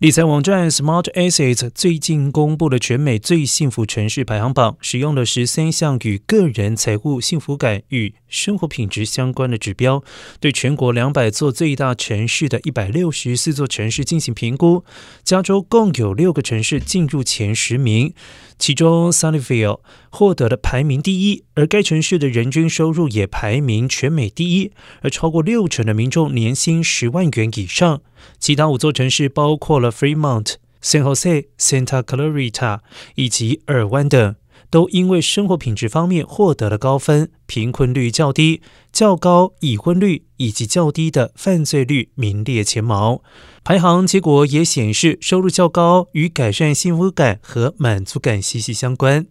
理财网站 Smart Assets 最近公布了全美最幸福城市排行榜，使用了十三项与个人财务幸福感与生活品质相关的指标，对全国两百座最大城市的一百六十四座城市进行评估。加州共有六个城市进入前十名，其中 Sunnyvale 获得了排名第一，而该城市的人均收入也排名全美第一，而超过六成的民众年薪十万元以上。其他五座城市包括了 Fremont、San Jose、Santa Clarita 以及尔湾等，都因为生活品质方面获得了高分，贫困率较低、较高已婚率以及较低的犯罪率名列前茅。排行结果也显示，收入较高与改善幸福感和满足感息息相关。